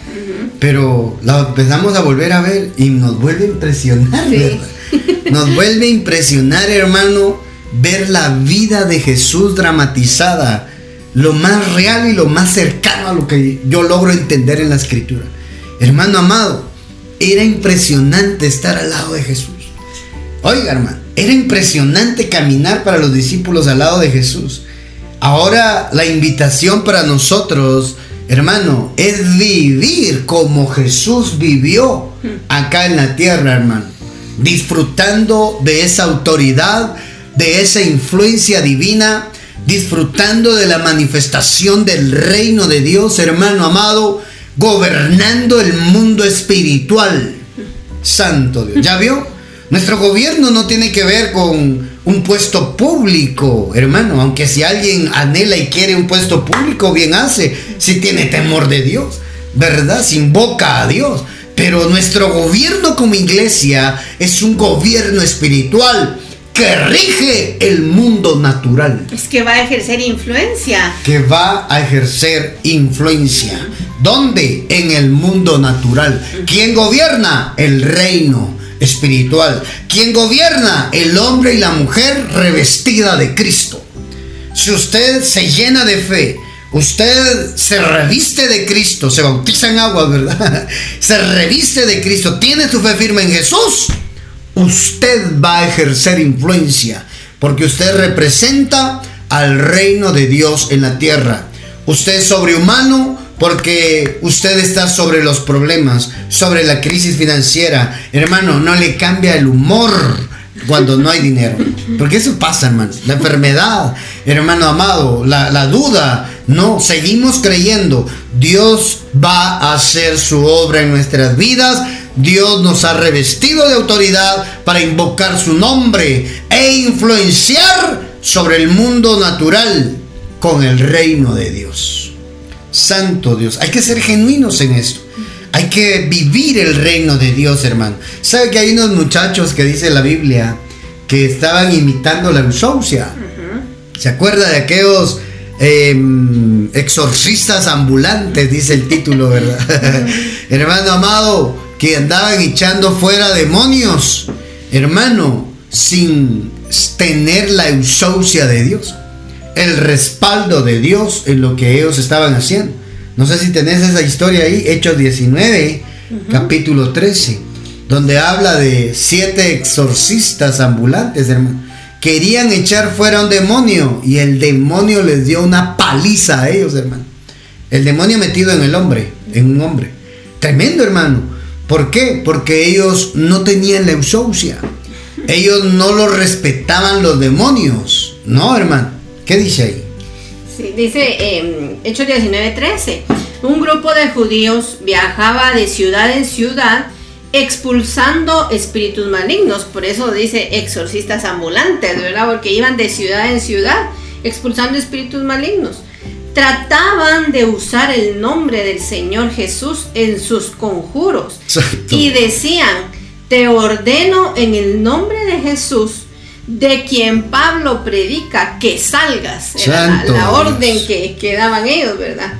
A: Pero la empezamos a volver a ver y nos vuelve a impresionar, Nos vuelve a impresionar, hermano, ver la vida de Jesús dramatizada, lo más real y lo más cercano a lo que yo logro entender en la escritura. Hermano amado, era impresionante estar al lado de Jesús. Oiga, hermano, era impresionante caminar para los discípulos al lado de Jesús. Ahora la invitación para nosotros, hermano, es vivir como Jesús vivió acá en la tierra, hermano. Disfrutando de esa autoridad, de esa influencia divina, disfrutando de la manifestación del reino de Dios, hermano amado, gobernando el mundo espiritual. Santo Dios. ¿Ya vio? Nuestro gobierno no tiene que ver con un puesto público, hermano, aunque si alguien anhela y quiere un puesto público, bien hace, si tiene temor de Dios, ¿verdad? Si invoca a Dios. Pero nuestro gobierno como iglesia es un gobierno espiritual que rige el mundo natural.
B: Es que va a ejercer influencia.
A: Que va a ejercer influencia. ¿Dónde? En el mundo natural. ¿Quién gobierna? El reino espiritual. ¿Quién gobierna? El hombre y la mujer revestida de Cristo. Si usted se llena de fe, usted se reviste de Cristo, se bautiza en agua, ¿verdad? *laughs* Se reviste de Cristo, tiene su fe firme en Jesús, usted va a ejercer influencia, porque usted representa al reino de Dios en la tierra. Usted es sobrehumano, porque usted está sobre los problemas, sobre la crisis financiera. Hermano, no le cambia el humor cuando no hay dinero. Porque eso pasa, hermano. La enfermedad, hermano amado, la, la, duda. No, seguimos creyendo. Dios va a hacer su obra en nuestras vidas. Dios nos ha revestido de autoridad para invocar su nombre e influenciar sobre el mundo natural con el reino de Dios. Santo Dios. Hay que ser genuinos en esto. Hay que vivir el reino de Dios, hermano. ¿Sabe que hay unos muchachos que dice la Biblia que estaban imitando la insoucia? ¿Se acuerda de aquellos em, exorcistas ambulantes? Dice el título, ¿verdad? *laughs* hermano amado, que andaban echando fuera demonios. Hermano, sin tener la insoucia de Dios el respaldo de Dios en lo que ellos estaban haciendo. No sé si tenés esa historia ahí, Hechos 19, capítulo 13, donde habla de siete exorcistas ambulantes, hermano. Querían echar fuera un demonio y el demonio les dio una paliza a ellos, hermano. El demonio metido en el hombre, en un hombre. Tremendo, hermano. ¿Por qué? Porque ellos no tenían la eusousia. Ellos no lo respetaban los demonios. No, hermano. ¿Qué dice ahí?
B: Sí, dice eh, Hechos 19:13. Un grupo de judíos viajaba de ciudad en ciudad expulsando espíritus malignos. Por eso dice exorcistas ambulantes, ¿verdad? Porque iban de ciudad en ciudad expulsando espíritus malignos. Trataban de usar el nombre del Señor Jesús en sus conjuros. Y decían, te ordeno en el nombre de Jesús de quien Pablo predica que salgas. Era la, orden que, que, daban ellos, ¿verdad?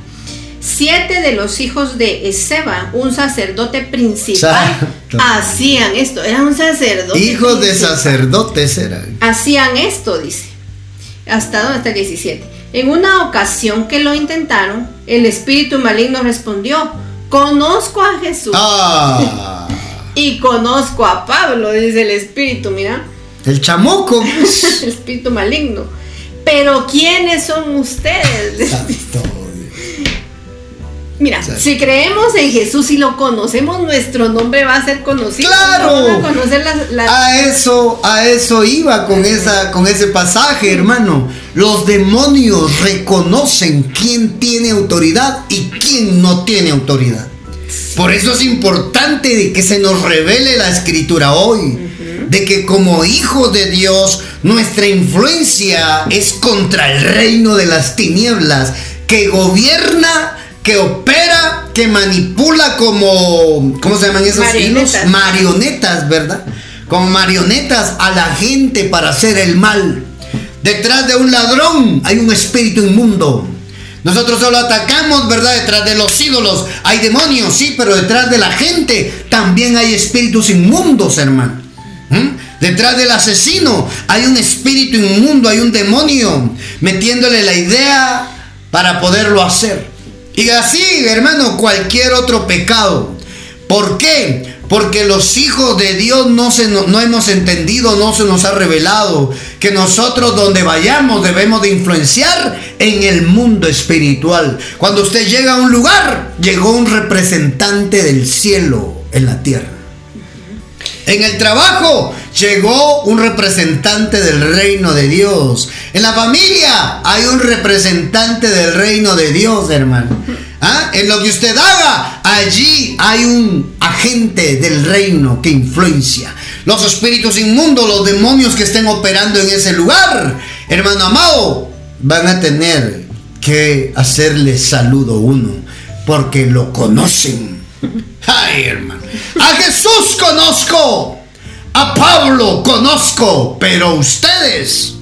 B: Siete de los hijos de Ezeba, un sacerdote principal, hacían esto. Era un sacerdote.
A: Hijos de sacerdotes eran.
B: Hacían esto, dice. ¿Hasta dónde? Hasta el 17. En una ocasión que lo intentaron, el espíritu maligno respondió, conozco a Jesús. Ah. y conozco a Pablo, dice el espíritu, mira.
A: El chamoco. *laughs*
B: el espíritu maligno. Pero ¿quiénes son ustedes? *laughs* Mira, si creemos en Jesús y lo conocemos, nuestro nombre va a ser conocido.
A: Claro. A, eso, a eso iba con esa, con ese pasaje, hermano. Los demonios reconocen quién tiene autoridad y quién no tiene autoridad. Por eso es importante que se nos revele la escritura hoy de que como hijos de Dios nuestra influencia es contra el reino de las tinieblas que gobierna, que opera, que manipula como, ¿cómo se llaman esos
B: Marionetas.
A: Marionetas, ¿verdad? Como marionetas a la gente para hacer el mal. Detrás de un ladrón hay un espíritu inmundo. Nosotros solo atacamos, ¿verdad? Detrás de los ídolos hay demonios, sí, pero detrás de la gente también hay espíritus inmundos, hermano. Detrás del asesino hay un espíritu inmundo, hay un demonio metiéndole la idea para poderlo hacer. Y así, hermano, cualquier otro pecado. ¿Por qué? Porque los hijos de Dios no, hemos entendido, no se nos ha revelado que nosotros donde vayamos debemos de influenciar en el mundo espiritual. Cuando usted llega a un lugar, llegó un representante del cielo en la tierra. En el trabajo llegó un representante del reino de Dios. En la familia hay un representante del reino de Dios, hermano. ¿Ah? En lo que usted haga, allí hay un agente del reino que influencia. Los espíritus inmundos, los demonios que estén operando en ese lugar, hermano amado, van a tener que hacerle saludo uno, porque lo conocen. Ay, hermano. A Jesús conozco. A Pablo conozco. Pero ustedes.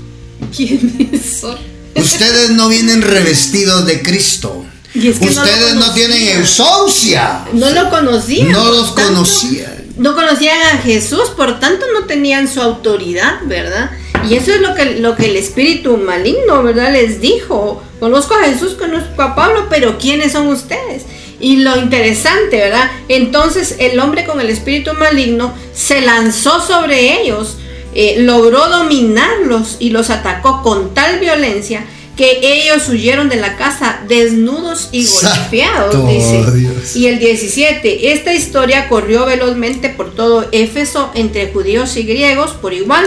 B: ¿Quiénes son?
A: Ustedes no vienen revestidos de Cristo. ustedes no, tienen eusocia.
B: No lo conocían.
A: No los conocían.
B: No conocían a Jesús, por tanto no tenían su autoridad, ¿verdad? Y eso es lo que, lo que el espíritu maligno, ¿verdad? Les dijo. Conozco a Jesús, conozco a Pablo, pero ¿quiénes son ustedes? Y lo interesante, ¿verdad? Entonces el hombre con el espíritu maligno se lanzó sobre ellos, eh, logró dominarlos y los atacó con tal violencia que ellos huyeron de la casa desnudos y golpeados, dice. Y el 17, esta historia corrió velozmente por todo Éfeso entre judíos y griegos por igual.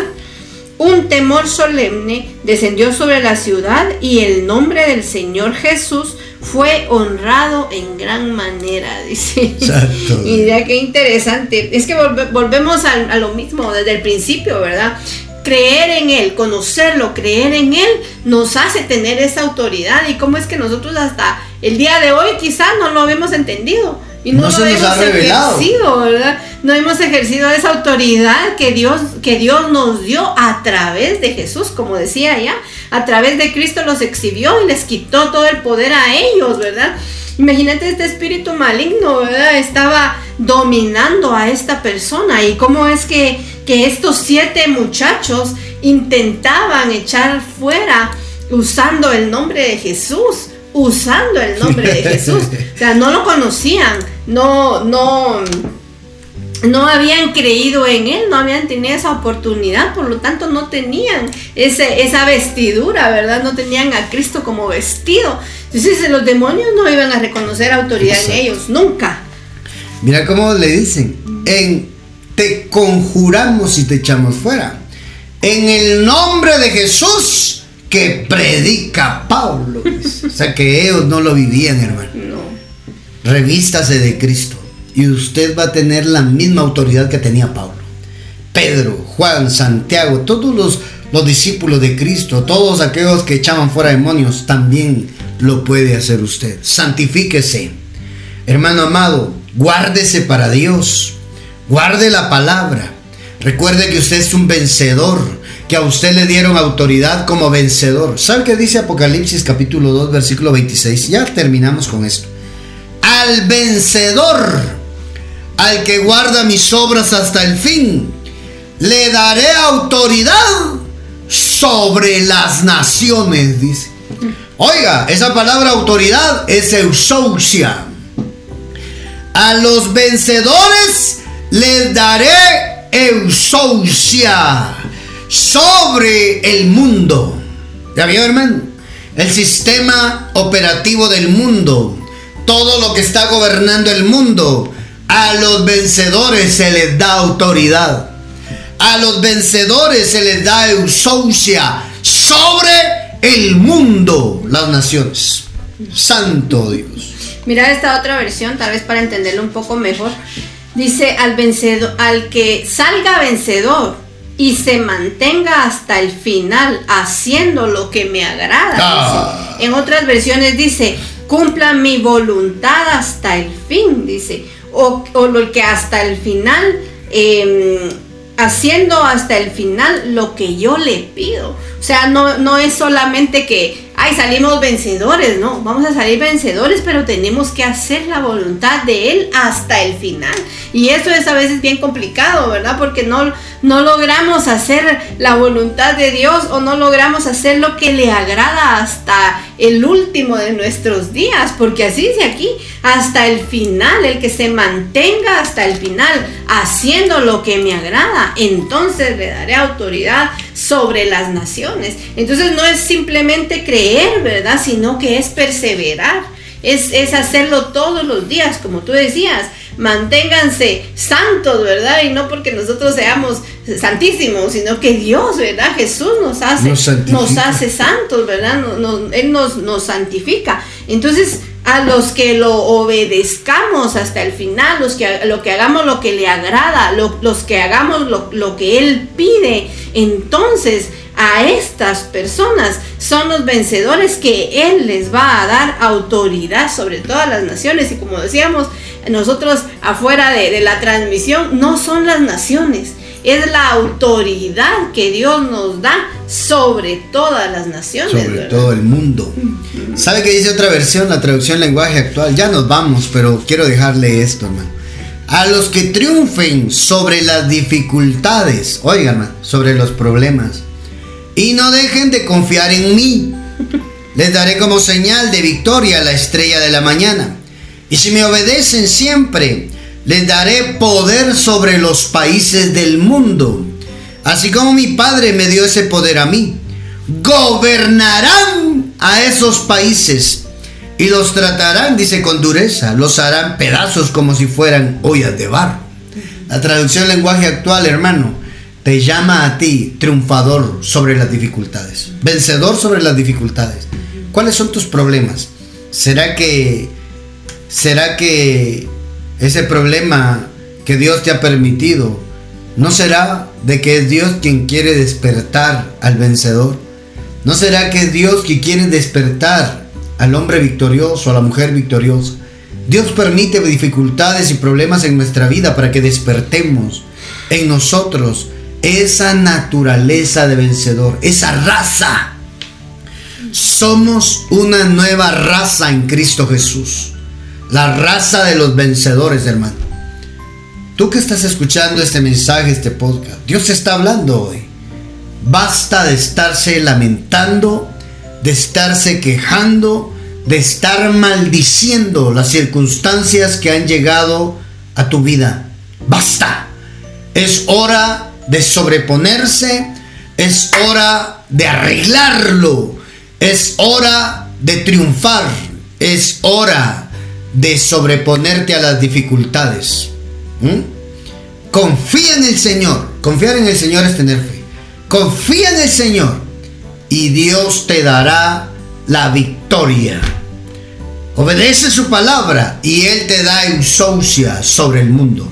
B: Un temor solemne descendió sobre la ciudad y el nombre del Señor Jesús fue honrado en gran manera, *laughs* dice. y ya qué interesante. Es que volvemos a, lo mismo desde el principio, ¿verdad? Creer en Él, conocerlo, creer en Él, nos hace tener esa autoridad. Y cómo es que nosotros hasta el día de hoy quizás no lo habíamos entendido. Y no, lo hemos ejercido, ¿verdad? No hemos ejercido esa autoridad que Dios, que Dios nos dio a través de Jesús, como decía ya, a través de Cristo los exhibió y les quitó todo el poder a ellos, ¿verdad? Imagínate este espíritu maligno, ¿verdad? Estaba dominando a esta persona y cómo es que, que estos siete muchachos intentaban echar fuera usando el nombre de Jesús usando el nombre de Jesús. O sea, no lo conocían, no, no, no habían creído en él, no habían tenido esa oportunidad, por lo tanto no tenían ese, esa vestidura, ¿verdad? No tenían a Cristo como vestido. Entonces los demonios no iban a reconocer autoridad en ellos, nunca.
A: Mira cómo le dicen, en te conjuramos y te echamos fuera. En el nombre de Jesús que predica Pablo. o sea que ellos no lo vivían, hermano. No. Revístase de Cristo y usted va a tener la misma autoridad que tenía Pablo. Pedro, Juan, Santiago, todos los, los discípulos de Cristo, todos aquellos que echaban fuera demonios, también lo puede hacer usted. Santifíquese. Hermano amado, guárdese para Dios. Guarde la palabra. Recuerde que usted es un vencedor que a usted le dieron autoridad como vencedor. ¿Sabe qué dice Apocalipsis capítulo 2 versículo 26? Ya terminamos con esto. Al vencedor, al que guarda mis obras hasta el fin, le daré autoridad sobre las naciones, dice. Oiga, esa palabra autoridad es eusousia. A los vencedores les daré eusousia sobre el mundo. ¿Ya vio, hermano? El sistema operativo del mundo, todo lo que está gobernando el mundo, a los vencedores se les da autoridad. A los vencedores se les da eusousia sobre el mundo, las naciones. Santo Dios.
B: Mira esta otra versión, tal vez para entenderlo un poco mejor. Dice al vencedor, al que salga vencedor y se mantenga hasta el final haciendo lo que me agrada. Ah. En otras versiones dice, cumpla mi voluntad hasta el fin, dice, o, lo que hasta el final, em, haciendo hasta el final lo que yo le pido. O sea, no, no es solamente que ay, salimos vencedores, no, vamos a salir vencedores, pero tenemos que hacer la voluntad de Él hasta el final. Y eso es a veces bien complicado, ¿verdad? Porque no, no logramos hacer la voluntad de Dios o no logramos hacer lo que le agrada hasta el último de nuestros días, porque así dice aquí, hasta el final, el que se mantenga hasta el final haciendo lo que me agrada, entonces le daré autoridad sobre las naciones. Entonces no es simplemente creer, ¿verdad? Sino que es perseverar, es, es hacerlo todos los días, como tú decías manténganse santos, ¿verdad? Y no porque nosotros seamos santísimos, sino que Dios, ¿verdad? Jesús nos hace, nos, hace santos, ¿verdad? él nos, nos santifica. Entonces, a los que lo obedezcamos hasta el final, los que, lo que hagamos lo que le agrada, los que hagamos lo, lo que Él pide, entonces a estas personas son los vencedores que Él les va a dar autoridad sobre todas las naciones. Y como decíamos, nosotros afuera de, la transmisión no son las naciones, es la autoridad que Dios nos da sobre todas las naciones.
A: Sobre todo el mundo. ¿Sabe qué dice otra versión, la traducción lenguaje actual? Ya nos vamos, pero quiero dejarle esto, hermano. A los que triunfen sobre las dificultades, oigan, sobre los problemas, y no dejen de confiar en mí. Les daré como señal de victoria la estrella de la mañana. Y si me obedecen siempre, les daré poder sobre los países del mundo. Así como mi Padre me dio ese poder a mí. Gobernarán a esos países y los tratarán, dice, con dureza. Los harán pedazos como si fueran ollas de barro. La traducción lenguaje actual, hermano, te llama a ti triunfador sobre las dificultades, vencedor sobre las dificultades. ¿Cuáles son tus problemas? ¿Será que ¿Será que ese problema que Dios te ha permitido no será de que es Dios quien quiere despertar al vencedor? ¿No será que es Dios quien quiere despertar al hombre victorioso, a la mujer victoriosa? Dios permite dificultades y problemas en nuestra vida para que despertemos en nosotros esa naturaleza de vencedor, esa raza. Somos una nueva raza en Cristo Jesús. La raza de los vencedores, hermano. Tú que estás escuchando este mensaje, este podcast, Dios está hablando hoy. Basta de estarse lamentando, de estarse quejando, de estar maldiciendo las circunstancias que han llegado a tu vida. Basta. Es hora de sobreponerse, es hora de arreglarlo, es hora de triunfar, es hora de sobreponerte a las dificultades. Confía en el Señor. Confiar en el Señor es tener fe. Confía en el Señor y Dios te dará la victoria. Obedece su palabra y Él te da insoucia sobre el mundo.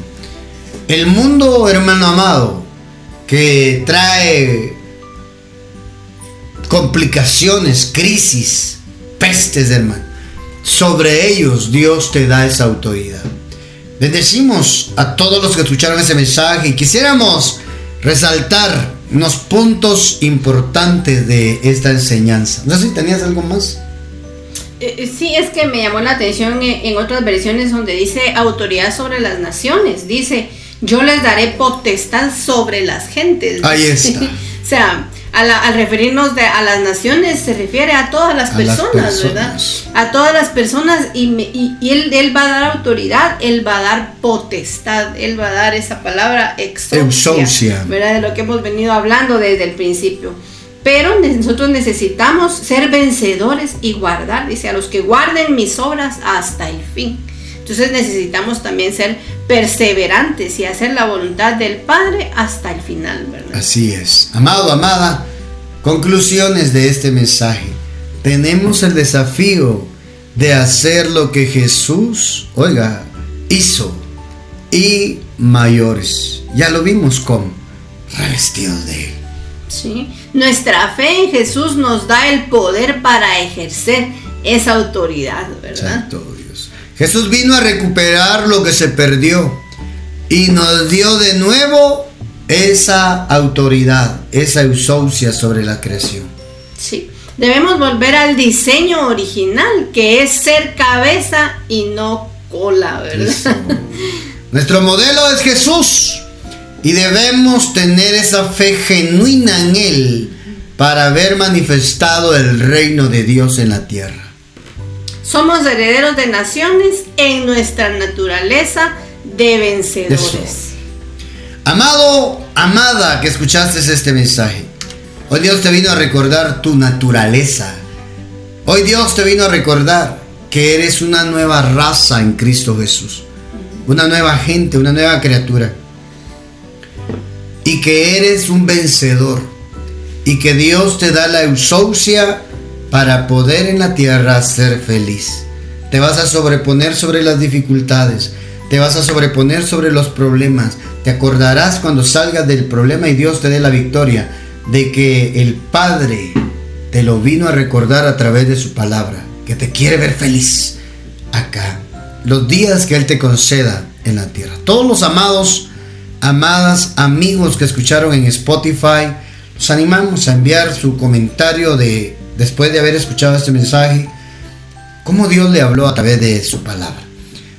A: El mundo, hermano amado, que trae complicaciones, crisis, pestes, hermano sobre ellos Dios te da esa autoridad. Bendecimos a todos los que escucharon ese mensaje y quisiéramos resaltar unos puntos importantes de esta enseñanza. No sé si tenías algo más.
B: Eh, eh, sí, es que me llamó la atención en otras versiones donde dice autoridad sobre las naciones. Dice, yo les daré potestad sobre las gentes.
A: Ahí está. *laughs*
B: o sea, al referirnos a las naciones se refiere a todas las, personas, ¿verdad? A todas las personas y, él, él, va a dar autoridad, él va a dar potestad, él va a dar esa palabra exousia, ¿verdad? De lo que hemos venido hablando desde el principio. Pero nosotros necesitamos ser vencedores y guardar, dice, a los que guarden mis obras hasta el fin. Entonces necesitamos también ser perseverantes y hacer la voluntad del Padre hasta el final, ¿verdad?
A: Así es. Amado, amada, conclusiones de este mensaje. Tenemos el desafío de hacer lo que Jesús, oiga, hizo y mayores. Ya lo vimos con revestidos de Él.
B: Sí, nuestra fe en Jesús nos da el poder para ejercer esa autoridad, ¿verdad?
A: Exacto. Jesús vino a recuperar lo que se perdió y nos dio de nuevo esa autoridad, esa eusaucia sobre la creación.
B: Sí, Debemos volver al diseño original, que es ser cabeza y no cola, ¿verdad? *laughs*
A: Nuestro modelo es Jesús y debemos tener esa fe genuina en Él para ver manifestado el reino de Dios en la tierra.
B: Somos herederos de naciones en nuestra naturaleza de vencedores.
A: Amado, amada que escuchaste este mensaje, hoy Dios te vino a recordar tu naturaleza. Hoy Dios te vino a recordar que eres una nueva raza en Cristo Jesús. Una nueva gente, una nueva criatura. Y que eres un vencedor. Y que Dios te da la eusaucia para poder en la tierra ser feliz. Te vas a sobreponer sobre las dificultades. Te vas a sobreponer sobre los problemas. Te acordarás cuando salgas del problema y Dios te dé la victoria de que el Padre te lo vino a recordar a través de su palabra, que te quiere ver feliz acá. Los días que Él te conceda en la tierra. Todos los amados, amadas, amigos que escucharon en Spotify, los animamos a enviar su comentario de después de haber escuchado este mensaje, cómo Dios le habló a través de su palabra.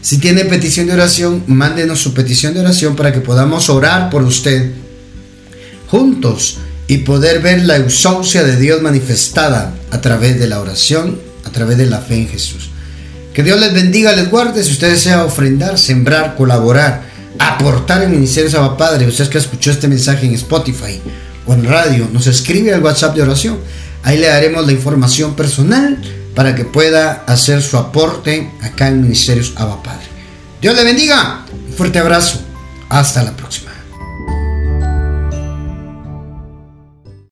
A: Si tiene petición de oración, mándenos su petición de oración para que podamos orar por usted juntos y poder ver la ausencia de Dios manifestada a través de la oración, a través de la fe en Jesús. Que Dios les bendiga, les guarde. Si usted desea ofrendar, sembrar, colaborar, aportar en Ministerio Saba Padre, usted que escuchó este mensaje en Spotify o en radio, nos escribe al WhatsApp de oración Ahí le daremos la información personal para que pueda hacer su aporte acá en Ministerios Abba Padre. Dios le bendiga. Un fuerte abrazo. Hasta la próxima.